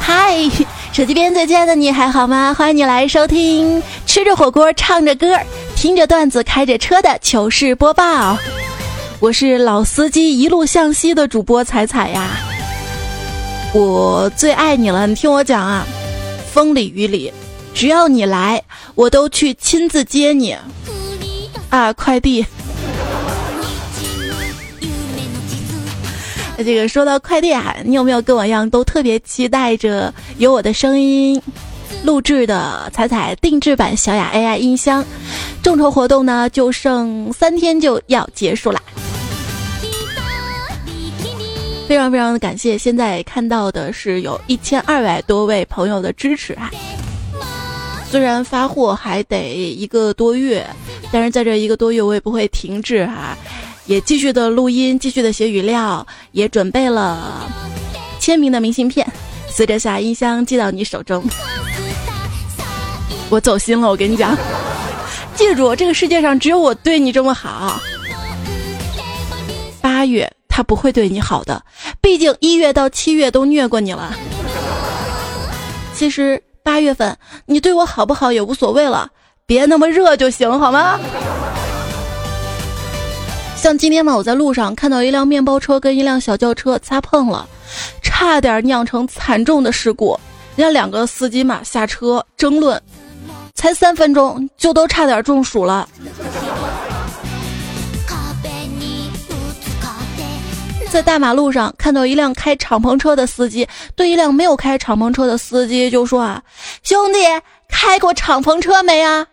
嗨，手机边最亲爱的你还好吗？欢迎你来收听吃着火锅唱着歌，听着段子开着车的糗事播报。我是老司机一路向西的主播彩彩呀。我最爱你了，你听我讲啊，风里雨里，只要你来，我都去亲自接你。啊，快递。这个说到快递啊，你有没有跟我一样都特别期待着有我的声音录制的彩彩定制版小雅 AI 音箱？众筹活动呢，就剩三天就要结束啦！非常非常的感谢，现在看到的是有一千二百多位朋友的支持啊！虽然发货还得一个多月，但是在这一个多月我也不会停滞哈。也继续的录音，继续的写语料，也准备了签名的明信片，随着下音箱寄到你手中。我走心了，我跟你讲，记住，这个世界上只有我对你这么好。八月他不会对你好的，毕竟一月到七月都虐过你了。其实八月份你对我好不好也无所谓了，别那么热就行，好吗？像今天嘛，我在路上看到一辆面包车跟一辆小轿车擦碰了，差点酿成惨重的事故。人家两个司机嘛下车争论，才三分钟就都差点中暑了。在大马路上看到一辆开敞篷车的司机对一辆没有开敞篷车的司机就说啊：“兄弟，开过敞篷车没啊？”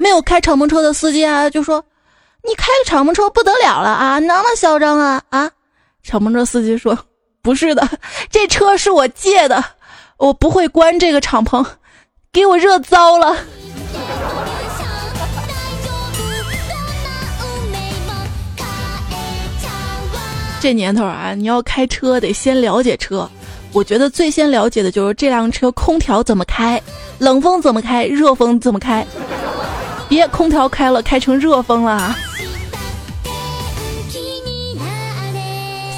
没有开敞篷车的司机啊就说。你开个敞篷车不得了了啊，那么嚣张啊啊！敞篷车司机说：“不是的，这车是我借的，我不会关这个敞篷，给我热糟了。”这年头啊，你要开车得先了解车。我觉得最先了解的就是这辆车空调怎么开，冷风怎么开，热风怎么开。别空调开了，开成热风了。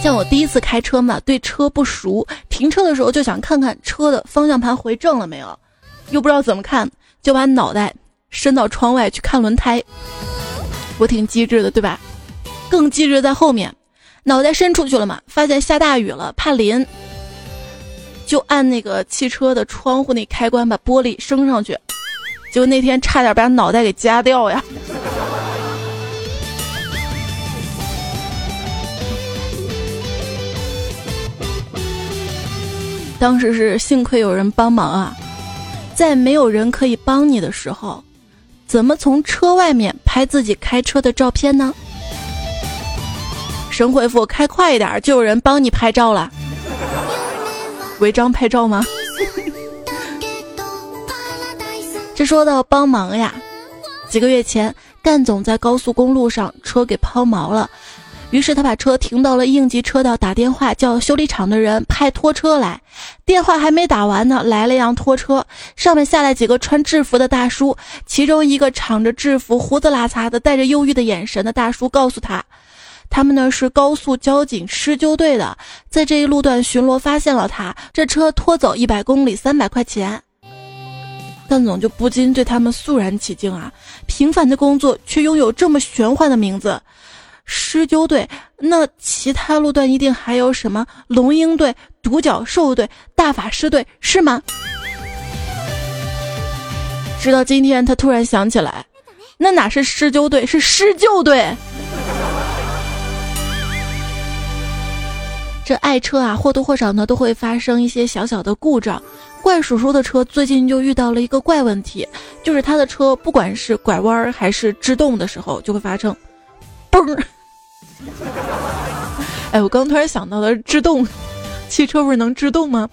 像我第一次开车嘛，对车不熟，停车的时候就想看看车的方向盘回正了没有，又不知道怎么看，就把脑袋伸到窗外去看轮胎。我挺机智的，对吧？更机智在后面，脑袋伸出去了嘛，发现下大雨了，怕淋，就按那个汽车的窗户那开关把玻璃升上去，结果那天差点把脑袋给夹掉呀。当时是幸亏有人帮忙啊，在没有人可以帮你的时候，怎么从车外面拍自己开车的照片呢？神回复开快一点，就有人帮你拍照了。违章拍照吗？这说到帮忙呀，几个月前干总在高速公路上车给抛锚了。于是他把车停到了应急车道，打电话叫修理厂的人派拖车来。电话还没打完呢，来了一辆拖车，上面下来几个穿制服的大叔，其中一个敞着制服、胡子拉碴的、带着忧郁的眼神的大叔告诉他，他们呢是高速交警施救队的，在这一路段巡逻发现了他，这车拖走一百公里，三百块钱。干总就不禁对他们肃然起敬啊，平凡的工作却拥有这么玄幻的名字。施救队，那其他路段一定还有什么龙鹰队、独角兽队、大法师队，是吗？直到今天，他突然想起来，那哪是施救队，是施救队。这爱车啊，或多或少呢都会发生一些小小的故障。怪叔叔的车最近就遇到了一个怪问题，就是他的车不管是拐弯还是制动的时候，就会发生嘣。哎，我刚突然想到了制动，汽车不是能制动吗？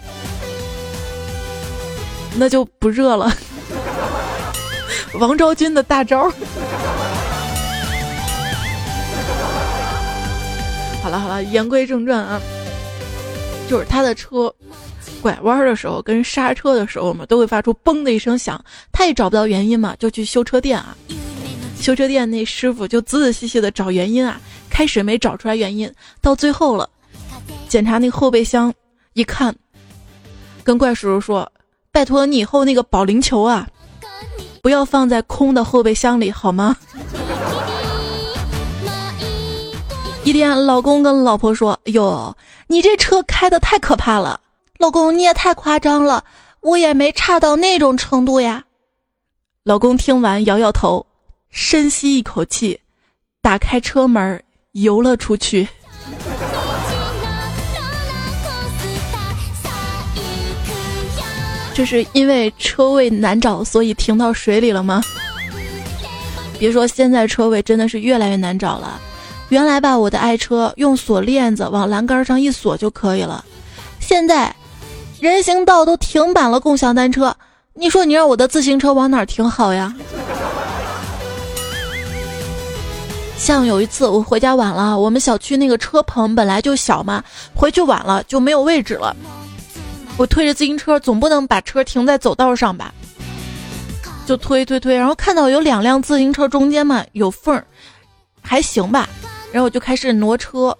那就不热了。王昭君的大招。好了好了，言归正传啊，就是他的车拐弯的时候跟刹车的时候嘛，都会发出嘣的一声响。他也找不到原因嘛，就去修车店啊。修车店那师傅就仔仔细细的找原因啊，开始没找出来原因，到最后了，检查那个后备箱，一看，跟怪叔叔说：“拜托你以后那个保龄球啊，不要放在空的后备箱里好吗？”一天，老公跟老婆说：“哟，你这车开的太可怕了。”老公，你也太夸张了，我也没差到那种程度呀。老公听完摇摇头，深吸一口气，打开车门游了出去。这是因为车位难找，所以停到水里了吗？别说现在车位真的是越来越难找了。原来吧，我的爱车用锁链子往栏杆上一锁就可以了。现在，人行道都停满了共享单车，你说你让我的自行车往哪停好呀？像有一次我回家晚了，我们小区那个车棚本来就小嘛，回去晚了就没有位置了。我推着自行车，总不能把车停在走道上吧？就推推推，然后看到有两辆自行车中间嘛有缝儿，还行吧。然后我就开始挪车，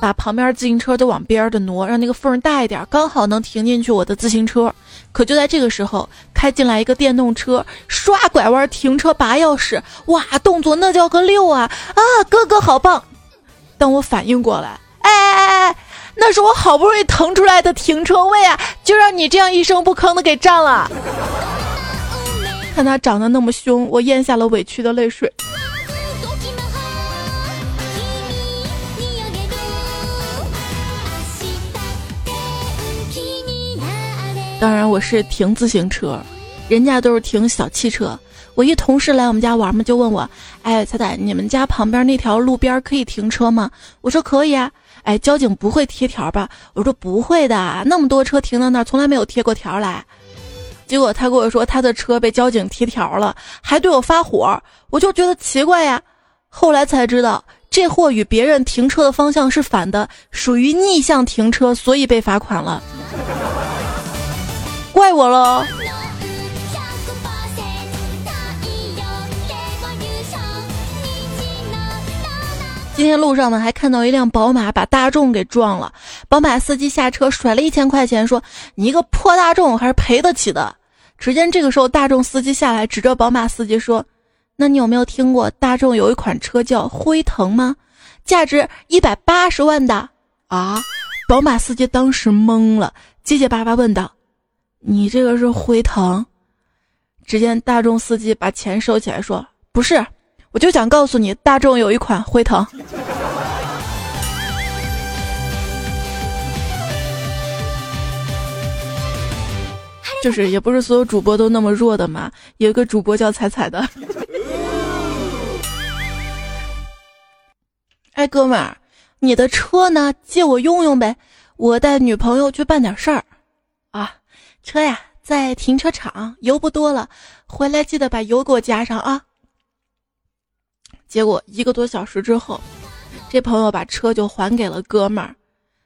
把旁边自行车都往边儿的挪，让那个缝大一点，刚好能停进去我的自行车。可就在这个时候，开进来一个电动车，刷拐弯停车拔钥匙，哇，动作那叫个溜啊！啊，哥哥好棒！当我反应过来，哎哎哎，那是我好不容易腾出来的停车位啊，就让你这样一声不吭的给占了。看他长得那么凶，我咽下了委屈的泪水。当然我是停自行车，人家都是停小汽车。我一同事来我们家玩嘛，就问我：“哎，彩彩，你们家旁边那条路边可以停车吗？”我说：“可以啊。”哎，交警不会贴条吧？我说：“不会的，那么多车停到那儿，从来没有贴过条来。”结果他跟我说他的车被交警贴条了，还对我发火，我就觉得奇怪呀。后来才知道，这货与别人停车的方向是反的，属于逆向停车，所以被罚款了。怪我喽。今天路上呢，还看到一辆宝马把大众给撞了。宝马司机下车甩了一千块钱，说：“你一个破大众还是赔得起的。”只见这个时候，大众司机下来，指着宝马司机说：“那你有没有听过大众有一款车叫辉腾吗？价值一百八十万的啊！”宝马司机当时懵了，结结巴巴问道。你这个是辉腾，只见大众司机把钱收起来，说：“不是，我就想告诉你，大众有一款辉腾。”就是也不是所有主播都那么弱的嘛，有个主播叫彩彩的。哎，哥们儿，你的车呢？借我用用呗，我带女朋友去办点事儿。啊。车呀，在停车场，油不多了，回来记得把油给我加上啊。结果一个多小时之后，这朋友把车就还给了哥们儿。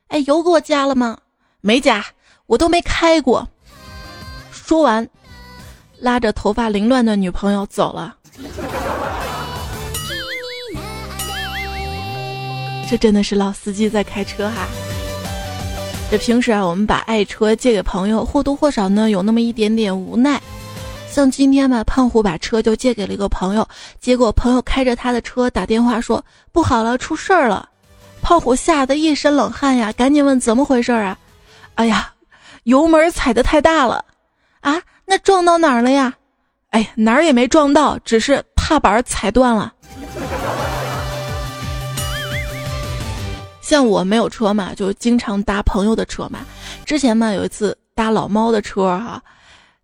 哎，油给我加了吗？没加，我都没开过。说完，拉着头发凌乱的女朋友走了。这真的是老司机在开车哈。这平时啊，我们把爱车借给朋友，或多或少呢有那么一点点无奈。像今天吧，胖虎把车就借给了一个朋友，结果朋友开着他的车打电话说不好了，出事儿了。胖虎吓得一身冷汗呀，赶紧问怎么回事啊？哎呀，油门踩的太大了啊！那撞到哪儿了呀？哎，哪儿也没撞到，只是踏板踩断了。像我没有车嘛，就经常搭朋友的车嘛。之前嘛，有一次搭老猫的车哈，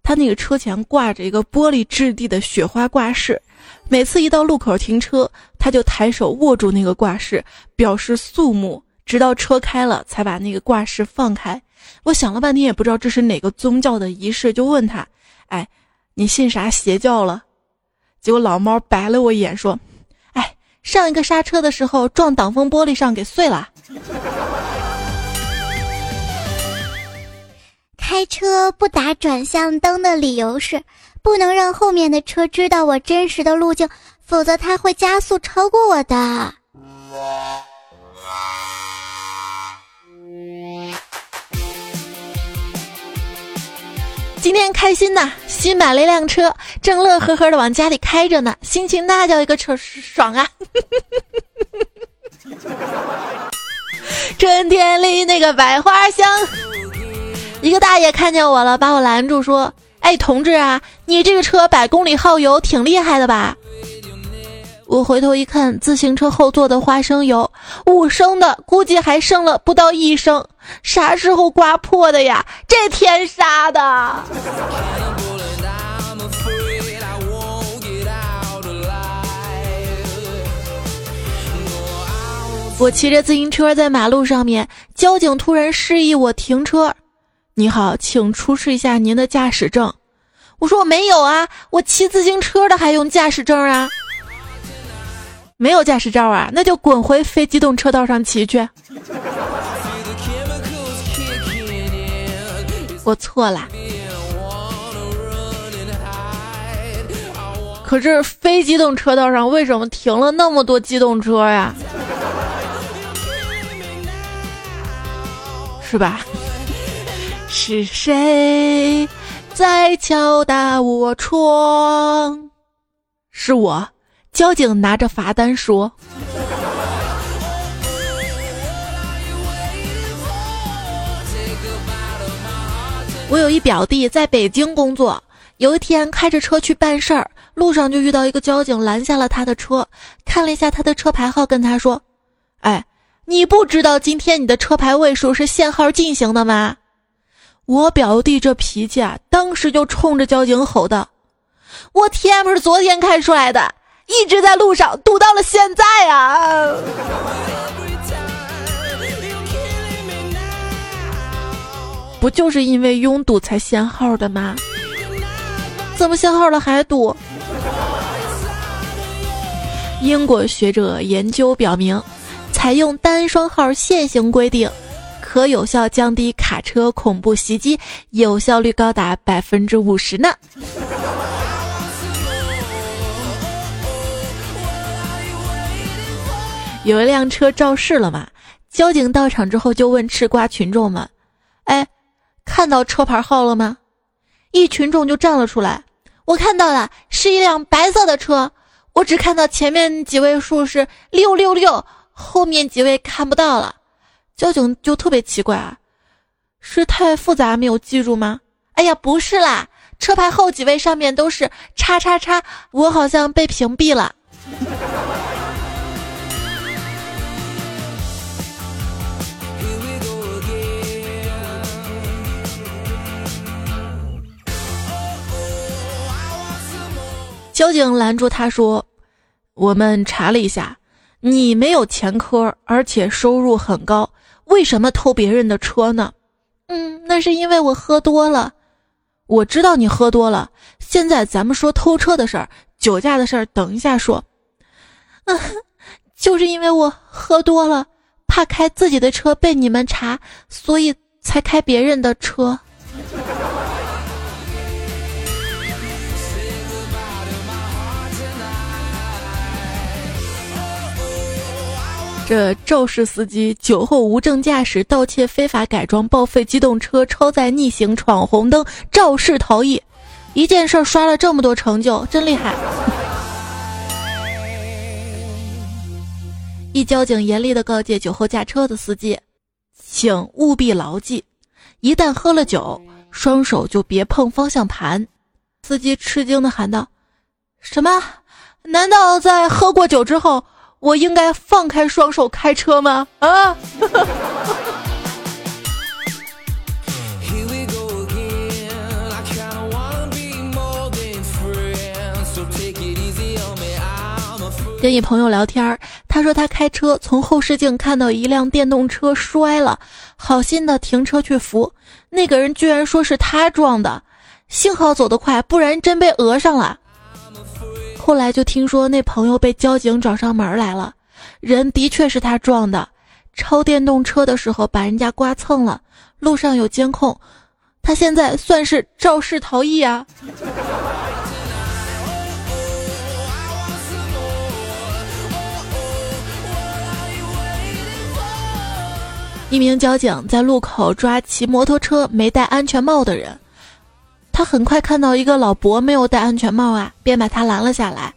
他那个车前挂着一个玻璃质地的雪花挂饰，每次一到路口停车，他就抬手握住那个挂饰，表示肃穆，直到车开了才把那个挂饰放开。我想了半天也不知道这是哪个宗教的仪式，就问他：“哎，你信啥邪教了？”结果老猫白了我一眼说。上一个刹车的时候撞挡风玻璃上给碎了。开车不打转向灯的理由是，不能让后面的车知道我真实的路径，否则他会加速超过我的。今天开心呐，新买了一辆车，正乐呵呵的往家里开着呢，心情那叫一个车爽啊！春天里那个百花香。一个大爷看见我了，把我拦住说：“哎，同志啊，你这个车百公里耗油挺厉害的吧？”我回头一看，自行车后座的花生油五升的，估计还剩了不到一升，啥时候刮破的呀？这天杀的！我骑着自行车在马路上面，交警突然示意我停车。你好，请出示一下您的驾驶证。我说我没有啊，我骑自行车的还用驾驶证啊？没有驾驶照啊？那就滚回非机动车道上骑去。我错了。可是非机动车道上为什么停了那么多机动车呀？是吧？是谁在敲打我窗？是我。交警拿着罚单说：“我有一表弟在北京工作，有一天开着车去办事儿，路上就遇到一个交警拦下了他的车，看了一下他的车牌号，跟他说：‘哎，你不知道今天你的车牌位数是限号进行的吗？’”我表弟这脾气啊，当时就冲着交警吼道：“我天，不是昨天开出来的，一直在路上堵到了现在啊！不就是因为拥堵才限号的吗？怎么限号了还堵？”英国学者研究表明，采用单双号限行规定。可有效降低卡车恐怖袭击，有效率高达百分之五十呢。有一辆车肇事了嘛？交警到场之后就问吃瓜群众们：“哎，看到车牌号了吗？”一群众就站了出来：“我看到了，是一辆白色的车。我只看到前面几位数是六六六，后面几位看不到了。”交警就特别奇怪啊，是太复杂没有记住吗？哎呀，不是啦，车牌后几位上面都是叉叉叉，我好像被屏蔽了。交警拦住他说：“我们查了一下，你没有前科，而且收入很高。”为什么偷别人的车呢？嗯，那是因为我喝多了。我知道你喝多了。现在咱们说偷车的事儿，酒驾的事儿，等一下说。嗯，就是因为我喝多了，怕开自己的车被你们查，所以才开别人的车。这肇事司机酒后无证驾驶、盗窃、非法改装、报废机动车、超载逆行、闯红灯、肇事逃逸，一件事刷了这么多成就，真厉害！一交警严厉的告诫酒后驾车的司机，请务必牢记：一旦喝了酒，双手就别碰方向盘。司机吃惊的喊道：“什么？难道在喝过酒之后？”我应该放开双手开车吗？啊！跟一朋友聊天他说他开车从后视镜看到一辆电动车摔了，好心的停车去扶，那个人居然说是他撞的，幸好走得快，不然真被讹上了。后来就听说那朋友被交警找上门来了，人的确是他撞的，超电动车的时候把人家刮蹭了，路上有监控，他现在算是肇事逃逸啊。一名交警在路口抓骑摩托车没戴安全帽的人，他很快看到一个老伯没有戴安全帽啊，便把他拦了下来。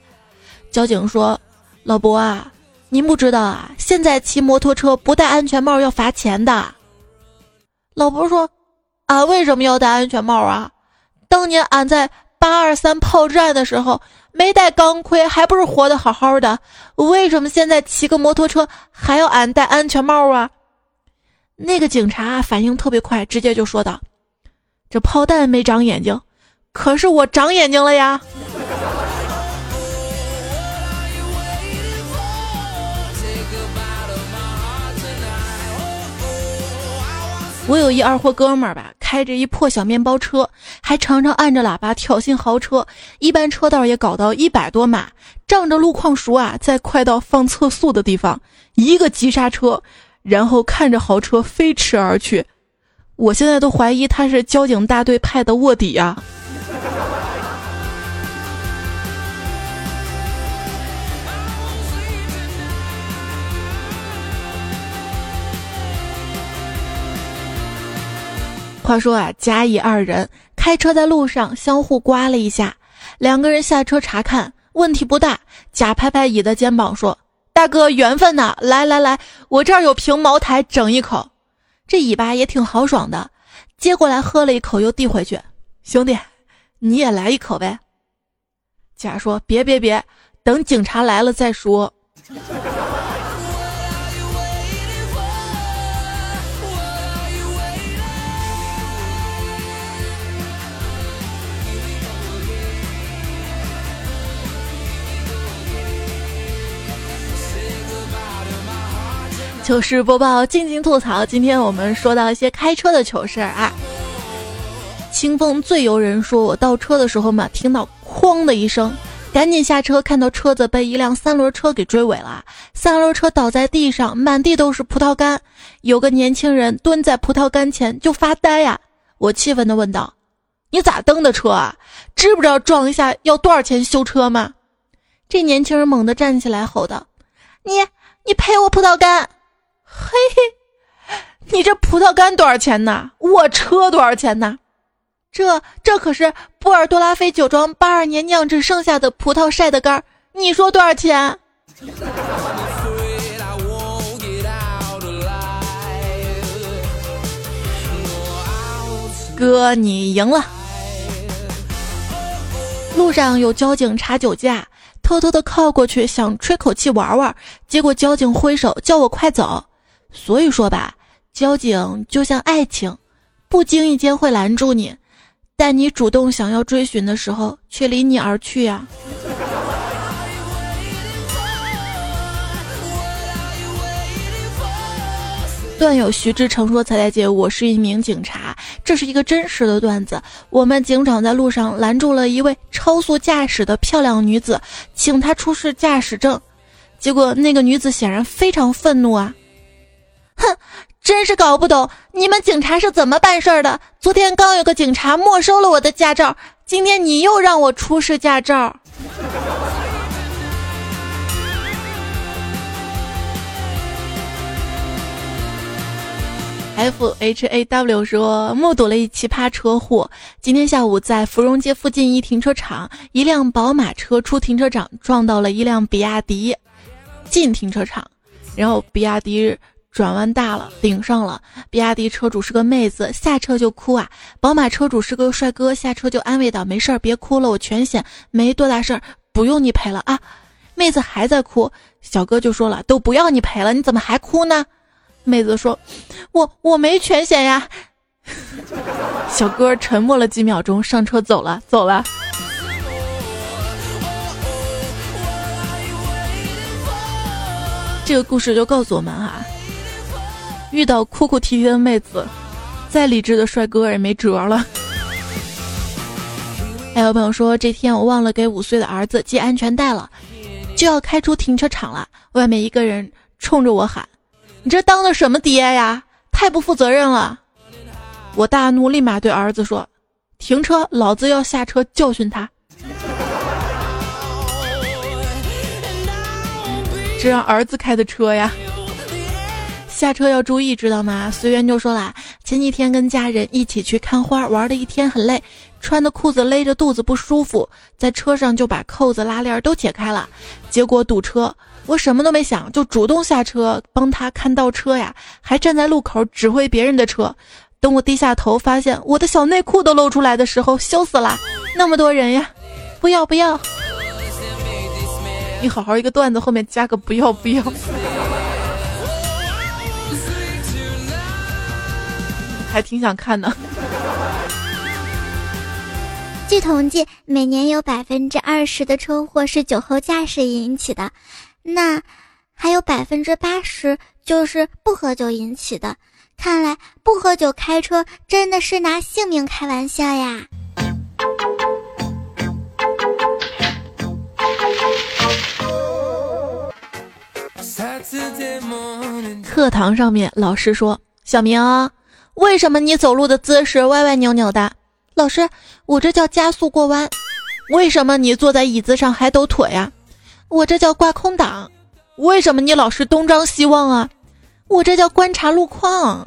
交警说：“老伯啊，您不知道啊，现在骑摩托车不戴安全帽要罚钱的。”老伯说：“啊，为什么要戴安全帽啊？当年俺在八二三炮战的时候没戴钢盔，还不是活得好好的？为什么现在骑个摩托车还要俺戴安全帽啊？”那个警察反应特别快，直接就说道：“这炮弹没长眼睛，可是我长眼睛了呀！”我有一二货哥们儿吧，开着一破小面包车，还常常按着喇叭挑衅豪车，一般车道也搞到一百多码，仗着路况熟啊，在快到放测速的地方，一个急刹车。然后看着豪车飞驰而去，我现在都怀疑他是交警大队派的卧底呀。话说啊，甲乙二人开车在路上相互刮了一下，两个人下车查看，问题不大。甲拍拍乙的肩膀说。大哥，缘分呐！来来来，我这儿有瓶茅台，整一口。这尾巴也挺豪爽的，接过来喝了一口，又递回去。兄弟，你也来一口呗。甲说：“别别别，等警察来了再说。”糗事播报，静静吐槽。今天我们说到一些开车的糗事儿啊。清风最游人说，我倒车的时候嘛，听到哐的一声，赶紧下车，看到车子被一辆三轮车给追尾了，三轮车倒在地上，满地都是葡萄干，有个年轻人蹲在葡萄干前就发呆呀。我气愤地问道：“你咋蹬的车啊？知不知道撞一下要多少钱修车吗？”这年轻人猛地站起来吼道：“你你赔我葡萄干！”嘿嘿，你这葡萄干多少钱呢？我车多少钱呢？这这可是波尔多拉菲酒庄八二年酿制剩下的葡萄晒的干儿你说多少钱？哥，你赢了。路上有交警查酒驾，偷偷的靠过去想吹口气玩玩，结果交警挥手叫我快走。所以说吧，交警就像爱情，不经意间会拦住你，但你主动想要追寻的时候，却离你而去呀。段友徐志成说：“彩彩姐，我是一名警察，这是一个真实的段子。我们警长在路上拦住了一位超速驾驶的漂亮女子，请她出示驾驶证，结果那个女子显然非常愤怒啊。”哼，真是搞不懂你们警察是怎么办事儿的。昨天刚有个警察没收了我的驾照，今天你又让我出示驾照。F H A W 说，目睹了一奇葩车祸。今天下午在芙蓉街附近一停车场，一辆宝马车出停车场撞到了一辆比亚迪，进停车场，然后比亚迪。转弯大了，顶上了。比亚迪车主是个妹子，下车就哭啊。宝马车主是个帅哥，下车就安慰道：“没事儿，别哭了，我全险，没多大事儿，不用你赔了啊。”妹子还在哭，小哥就说了：“都不要你赔了，你怎么还哭呢？”妹子说：“我我没全险呀。”小哥沉默了几秒钟，上车走了，走了。这个故事就告诉我们哈。遇到哭哭啼啼的妹子，再理智的帅哥也没辙了。还有朋友说，这天我忘了给五岁的儿子系安全带了，就要开出停车场了。外面一个人冲着我喊：“你这当的什么爹呀？太不负责任了！”我大怒，立马对儿子说：“停车，老子要下车教训他。”这让儿子开的车呀。下车要注意，知道吗？随缘就说啦，前几天跟家人一起去看花，玩了一天很累，穿的裤子勒着肚子不舒服，在车上就把扣子拉链都解开了，结果堵车，我什么都没想，就主动下车帮他看倒车呀，还站在路口指挥别人的车。等我低下头发现我的小内裤都露出来的时候，羞死了，那么多人呀，不要不要，你好好一个段子后面加个不要不要。还挺想看的。据统计，每年有百分之二十的车祸是酒后驾驶引起的，那还有百分之八十就是不喝酒引起的。看来不喝酒开车真的是拿性命开玩笑呀！课堂上面，老师说：“小明。”为什么你走路的姿势歪歪扭扭的？老师，我这叫加速过弯。为什么你坐在椅子上还抖腿呀？我这叫挂空挡。为什么你老是东张西望啊？我这叫观察路况。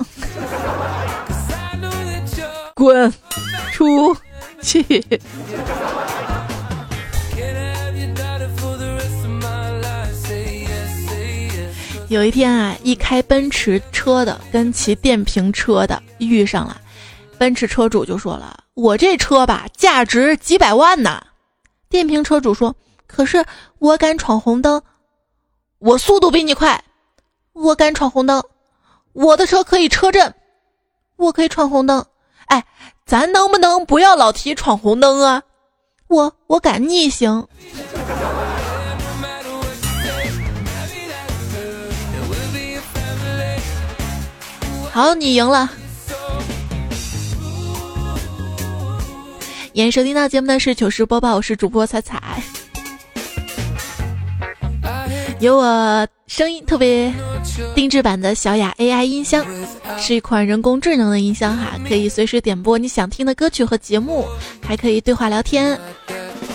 滚出去！有一天啊，一开奔驰车的跟骑电瓶车的遇上了，奔驰车主就说了：“我这车吧，价值几百万呢。”电瓶车主说：“可是我敢闯红灯，我速度比你快，我敢闯红灯，我的车可以车震，我可以闯红灯。哎，咱能不能不要老提闯红灯啊？我我敢逆行。”好，你赢了。演收听到节目的是糗事播报，我是主播彩彩。有我声音特别定制版的小雅 AI 音箱，是一款人工智能的音箱哈，可以随时点播你想听的歌曲和节目，还可以对话聊天。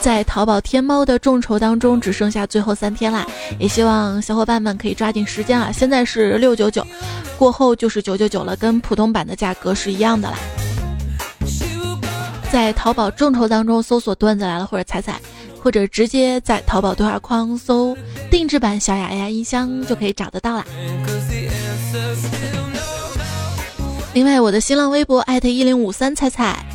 在淘宝天猫的众筹当中，只剩下最后三天啦，也希望小伙伴们可以抓紧时间啊！现在是六九九，过后就是九九九了，跟普通版的价格是一样的啦。在淘宝众筹当中搜索“段子来了”或者“彩彩”，或者直接在淘宝对话框搜“定制版小雅 AI 音箱”就可以找得到啦。另外，我的新浪微博艾特一零五三彩彩，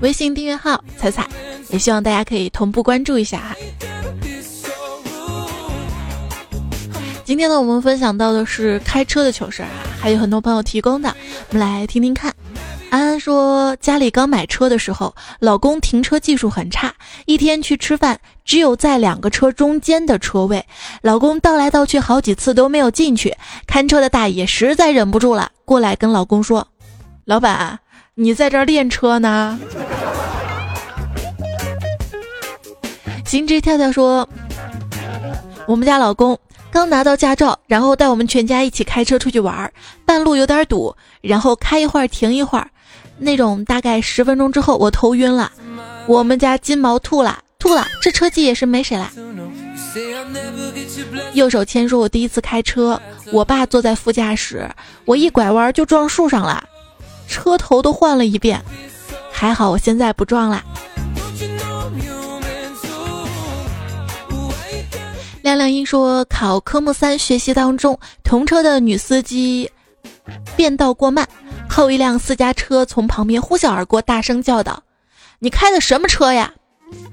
微信订阅号彩彩。也希望大家可以同步关注一下哈。今天呢，我们分享到的是开车的糗事儿啊，还有很多朋友提供的，我们来听听看。安安说，家里刚买车的时候，老公停车技术很差，一天去吃饭，只有在两个车中间的车位，老公倒来倒去好几次都没有进去，看车的大爷实在忍不住了，过来跟老公说：“老板，你在这儿练车呢？”行之跳跳说：“我们家老公刚拿到驾照，然后带我们全家一起开车出去玩，半路有点堵，然后开一会儿停一会儿，那种大概十分钟之后，我头晕了，我们家金毛吐了，吐了，这车技也是没谁了。”右手牵说：“我第一次开车，我爸坐在副驾驶，我一拐弯就撞树上了，车头都换了一遍，还好我现在不撞了。”亮亮一说考科目三学习当中，同车的女司机变道过慢，后一辆私家车从旁边呼啸而过，大声叫道：“你开的什么车呀？”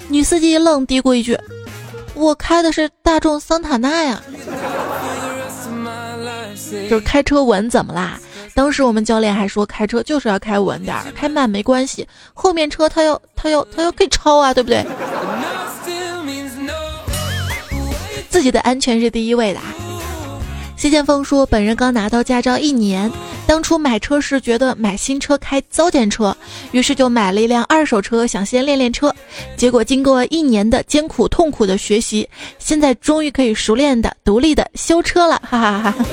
女司机一愣嘀咕一句：“我开的是大众桑塔纳呀。”就是开车稳怎么啦？当时我们教练还说开车就是要开稳点儿，开慢没关系，后面车他要他要他要给超啊，对不对？自己的安全是第一位的。谢剑锋说：“本人刚拿到驾照一年，当初买车时觉得买新车开糟践车，于是就买了一辆二手车，想先练练车。结果经过一年的艰苦痛苦的学习，现在终于可以熟练的、独立的修车了。”哈哈哈哈。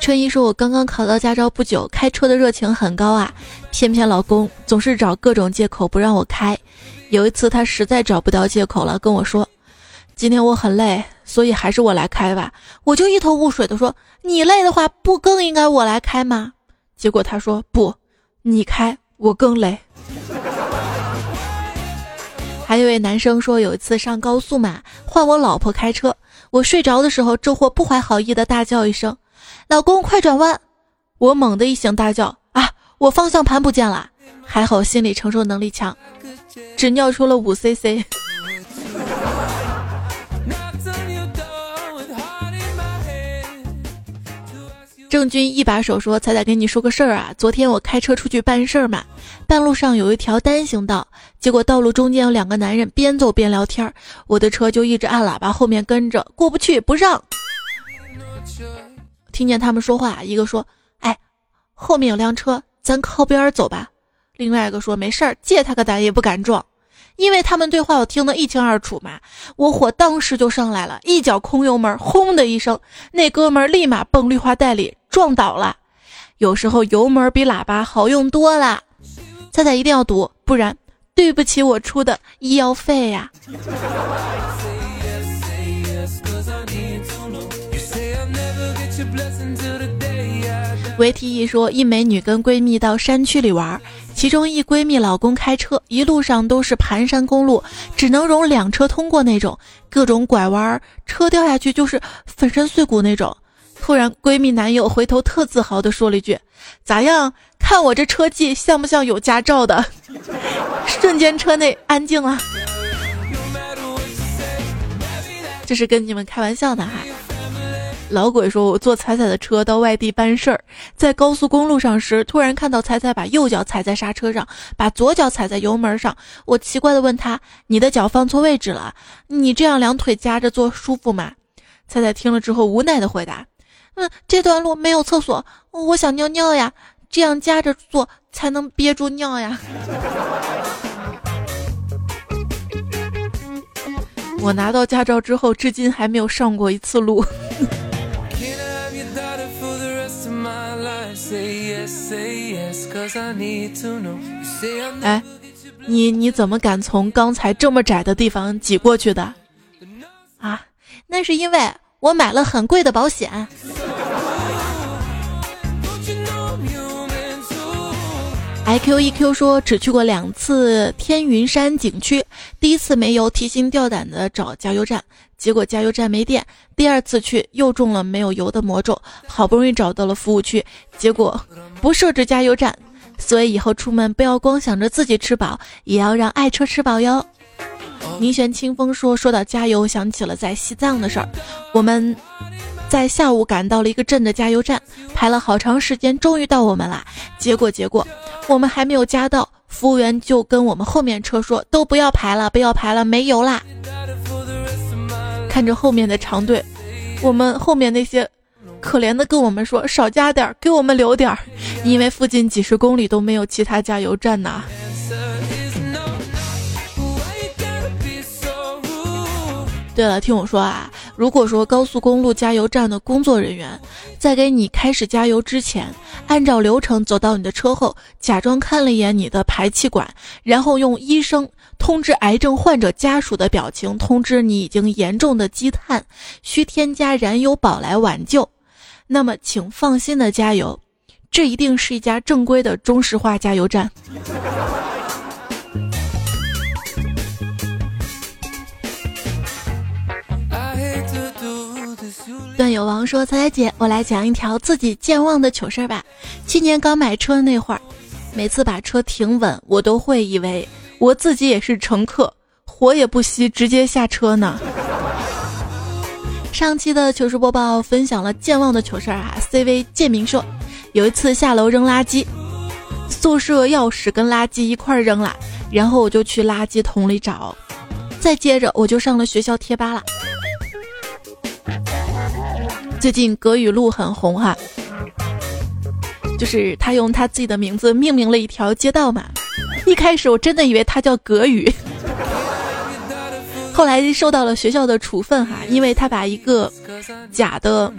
春一说：“我刚刚考到驾照不久，开车的热情很高啊，偏偏老公总是找各种借口不让我开。有一次他实在找不到借口了，跟我说：‘今天我很累，所以还是我来开吧。’我就一头雾水的说：‘你累的话，不更应该我来开吗？’结果他说：‘不，你开，我更累。’还有一位男生说，有一次上高速嘛，换我老婆开车，我睡着的时候，这货不怀好意的大叫一声。”老公，快转弯！我猛地一醒，大叫：“啊，我方向盘不见了！”还好心理承受能力强，只尿出了五 cc。郑钧一把手说：“彩彩，跟你说个事儿啊，昨天我开车出去办事儿嘛，半路上有一条单行道，结果道路中间有两个男人边走边聊天，我的车就一直按喇叭，后面跟着过不去，不让。”听见他们说话，一个说：“哎，后面有辆车，咱靠边走吧。”另外一个说：“没事儿，借他个胆也不敢撞。”因为他们对话我听得一清二楚嘛，我火当时就上来了，一脚空油门，轰的一声，那哥们儿立马蹦绿化带里撞倒了。有时候油门比喇叭好用多了，猜猜一定要读，不然对不起我出的医药费呀。维提一说，一美女跟闺蜜到山区里玩，其中一闺蜜老公开车，一路上都是盘山公路，只能容两车通过那种，各种拐弯，车掉下去就是粉身碎骨那种。突然，闺蜜男友回头特自豪地说了一句：“咋样？看我这车技像不像有驾照的？” 瞬间车内安静了。这是跟你们开玩笑的哈。老鬼说：“我坐彩彩的车到外地办事儿，在高速公路上时，突然看到彩彩把右脚踩在刹车上，把左脚踩在油门上。我奇怪的问他：‘你的脚放错位置了？你这样两腿夹着坐舒服吗？’彩彩听了之后无奈的回答：‘嗯，这段路没有厕所，我想尿尿呀，这样夹着坐才能憋住尿呀。’ 我拿到驾照之后，至今还没有上过一次路。”哎，你你怎么敢从刚才这么窄的地方挤过去的？啊，那是因为我买了很贵的保险。i q e q 说只去过两次天云山景区，第一次没油，提心吊胆的找加油站，结果加油站没电；第二次去又中了没有油的魔咒，好不容易找到了服务区，结果不设置加油站。所以以后出门不要光想着自己吃饱，也要让爱车吃饱哟。宁玄清风说：“说到加油，想起了在西藏的事儿，我们。”在下午赶到了一个镇的加油站，排了好长时间，终于到我们啦。结果结果，我们还没有加到，服务员就跟我们后面车说：“都不要排了，不要排了，没油啦。”看着后面的长队，我们后面那些可怜的跟我们说：“少加点儿，给我们留点儿，因为附近几十公里都没有其他加油站呐。”对了，听我说啊，如果说高速公路加油站的工作人员在给你开始加油之前，按照流程走到你的车后，假装看了一眼你的排气管，然后用医生通知癌症患者家属的表情通知你已经严重的积碳，需添加燃油宝来挽救，那么请放心的加油，这一定是一家正规的中石化加油站。段友王说：“彩彩姐，我来讲一条自己健忘的糗事儿吧。去年刚买车那会儿，每次把车停稳，我都会以为我自己也是乘客，火也不熄，直接下车呢。上期的糗事播报分享了健忘的糗事儿啊。CV 建明说，有一次下楼扔垃圾，宿舍钥匙跟垃圾一块扔了，然后我就去垃圾桶里找，再接着我就上了学校贴吧了。”最近葛雨露很红哈，就是他用他自己的名字命名了一条街道嘛。一开始我真的以为他叫葛雨，后来受到了学校的处分哈，因为他把一个假的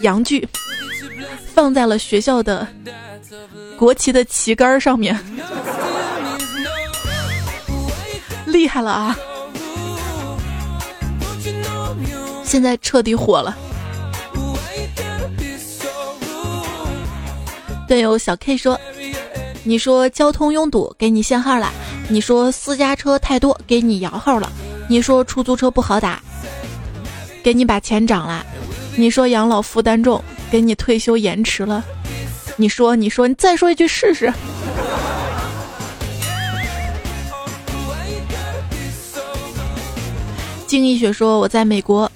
洋剧放在了学校的国旗的旗杆上面，厉害了啊！现在彻底火了。队友小 K 说：“你说交通拥堵，给你限号了；你说私家车太多，给你摇号了；你说出租车不好打，给你把钱涨了；你说养老负担重，给你退休延迟了。你说，你说，你再说一句试试。”经医学说：“我在美国，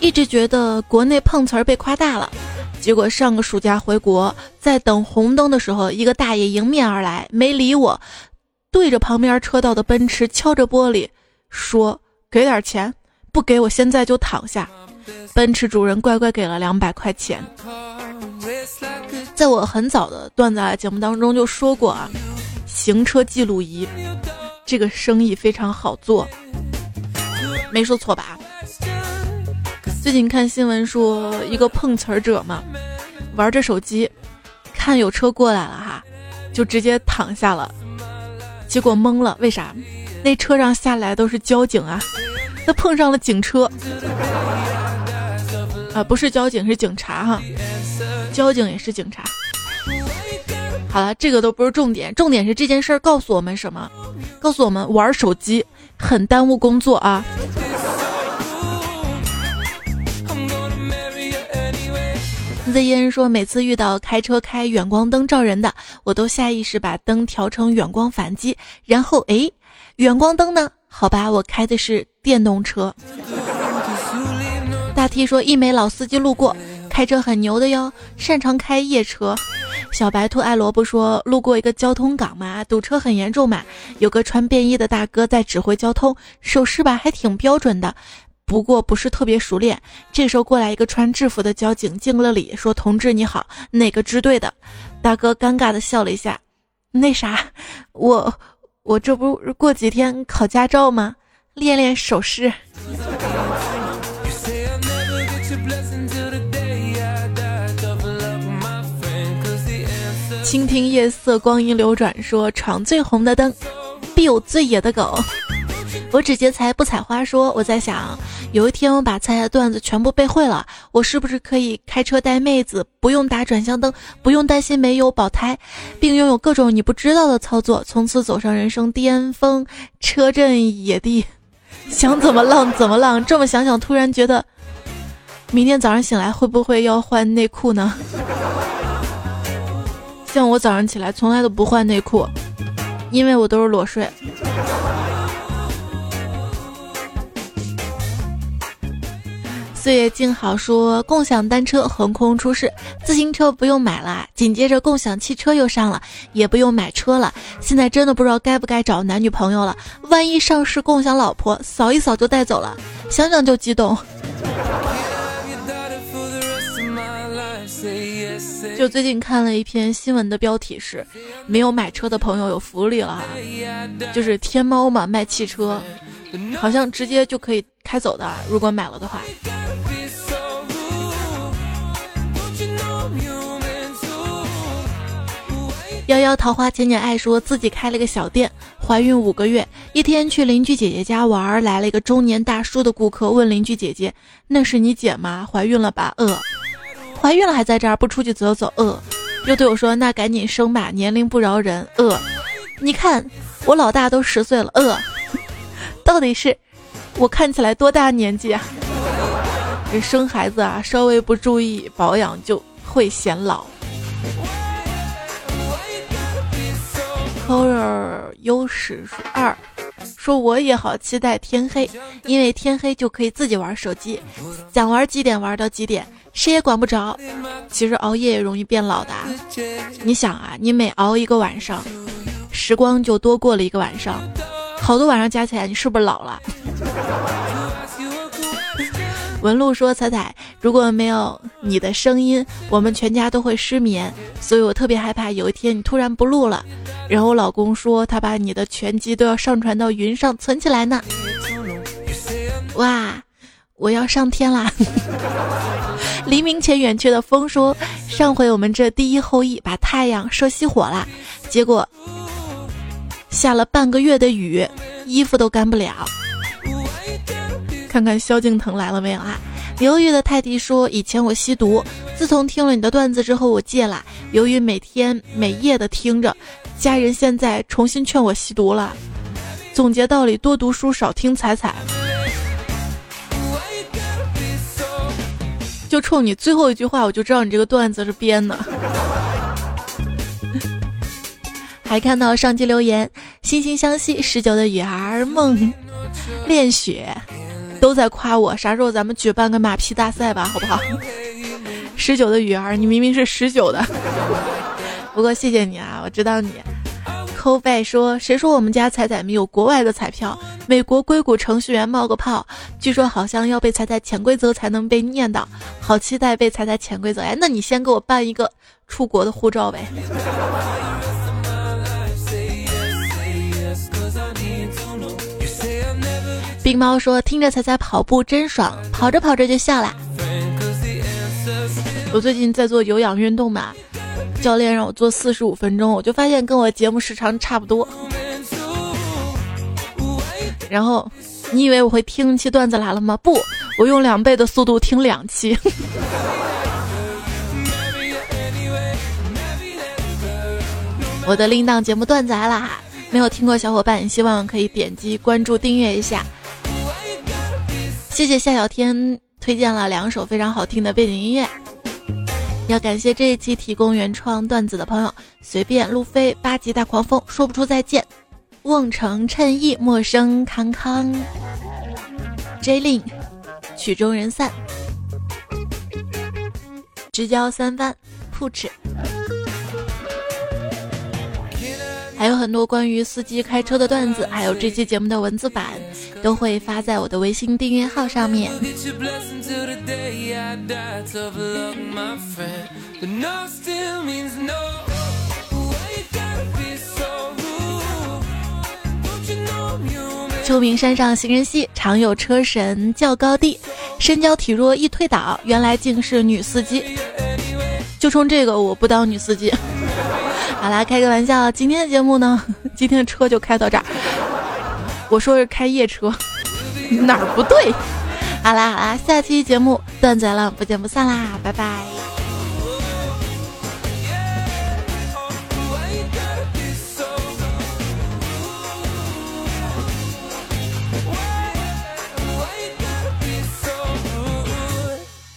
一直觉得国内碰瓷儿被夸大了。”结果上个暑假回国，在等红灯的时候，一个大爷迎面而来，没理我，对着旁边车道的奔驰敲着玻璃，说：“给点钱，不给我现在就躺下。”奔驰主人乖乖给了两百块钱。在我很早的段子节目当中就说过啊，行车记录仪这个生意非常好做，没说错吧？最近看新闻说，一个碰瓷儿者嘛，玩着手机，看有车过来了哈，就直接躺下了，结果懵了，为啥？那车上下来都是交警啊，他碰上了警车，啊，不是交警是警察哈，交警也是警察。好了，这个都不是重点，重点是这件事儿告诉我们什么？告诉我们玩手机很耽误工作啊。Z 烟说：“每次遇到开车开远光灯照人的，我都下意识把灯调成远光反击，然后哎，远光灯呢？好吧，我开的是电动车。”大 T 说：“一枚老司机路过，开车很牛的哟，擅长开夜车。”小白兔爱萝卜说：“路过一个交通岗嘛，堵车很严重嘛，有个穿便衣的大哥在指挥交通，手势吧还挺标准的。”不过不是特别熟练。这时候过来一个穿制服的交警，敬了礼，说：“同志你好，哪个支队的？”大哥尴尬的笑了一下，那啥，我我这不过几天考驾照吗？练练手势。倾听夜色，光阴流转，说闯最红的灯，必有最野的狗。我只劫财不采花，说我在想，有一天我把猜的段子全部背会了，我是不是可以开车带妹子，不用打转向灯，不用担心没有保胎，并拥有各种你不知道的操作，从此走上人生巅峰？车震野地，想怎么浪怎么浪。这么想想，突然觉得，明天早上醒来会不会要换内裤呢？像我早上起来从来都不换内裤，因为我都是裸睡。岁月静好说，共享单车横空出世，自行车不用买了，紧接着共享汽车又上了，也不用买车了。现在真的不知道该不该找男女朋友了，万一上市共享老婆，扫一扫就带走了，想想就激动。就最近看了一篇新闻的标题是：没有买车的朋友有福利了，就是天猫嘛卖汽车，好像直接就可以开走的，如果买了的话。幺幺桃花浅浅爱说自己开了个小店，怀孕五个月。一天去邻居姐姐家玩，来了一个中年大叔的顾客，问邻居姐姐：“那是你姐吗？怀孕了吧？”“呃，怀孕了还在这儿不出去走走？”“呃，又对我说：“那赶紧生吧，年龄不饶人。”“呃，你看我老大都十岁了。”“呃，到底是我看起来多大年纪啊？”这生孩子啊，稍微不注意保养就会显老。Color 优势二，说我也好期待天黑，因为天黑就可以自己玩手机，想玩几点玩到几点，谁也管不着。其实熬夜也容易变老的，你想啊，你每熬一个晚上，时光就多过了一个晚上，好多晚上加起来，你是不是老了？文露说：“彩彩，如果没有你的声音，我们全家都会失眠，所以我特别害怕有一天你突然不录了。”然后我老公说他把你的全集都要上传到云上存起来呢。哇，我要上天啦！黎明前远去的风说：“上回我们这第一后羿把太阳射熄火了，结果下了半个月的雨，衣服都干不了。”看看萧敬腾来了没有啊？犹豫的泰迪说：“以前我吸毒，自从听了你的段子之后，我戒了。由于每天每夜的听着，家人现在重新劝我吸毒了。总结道理：多读书，少听彩彩。就冲你最后一句话，我就知道你这个段子是编的。还看到上期留言：惺惺相惜，十九的雨儿梦恋雪。”都在夸我，啥时候咱们举办个马屁大赛吧，好不好？十九的雨儿，你明明是十九的。不过谢谢你啊，我知道你。扣拜说，谁说我们家彩彩没有国外的彩票？美国硅谷程序员冒个泡，据说好像要被踩踩潜规则才能被念叨，好期待被踩踩潜规则。哎，那你先给我办一个出国的护照呗。冰猫说：“听着彩彩跑步真爽，跑着跑着就笑了。”我最近在做有氧运动嘛，教练让我做四十五分钟，我就发现跟我节目时长差不多。然后，你以为我会听一期段子来了吗？不，我用两倍的速度听两期。我的铃铛节目段子来了，没有听过小伙伴，希望可以点击关注订阅一下。谢谢夏小天推荐了两首非常好听的背景音乐，要感谢这一期提供原创段子的朋友：随便路飞、八级大狂风、说不出再见、瓮城衬意、陌生康康、J Lin、曲终人散、直交三番、铺齿。还有很多关于司机开车的段子，还有这期节目的文字版，都会发在我的微信订阅号上面。秋名山上行人稀，常有车神较高低，身娇体弱易推倒，原来竟是女司机。就冲这个，我不当女司机。好啦，开个玩笑，今天的节目呢，今天的车就开到这儿。我说是开夜车，哪儿不对？好啦好啦，下期节目断载了，不见不散啦，拜拜。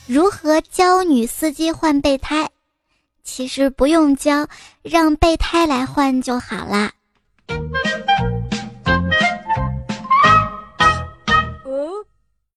如何教女司机换备胎？其实不用交，让备胎来换就好了。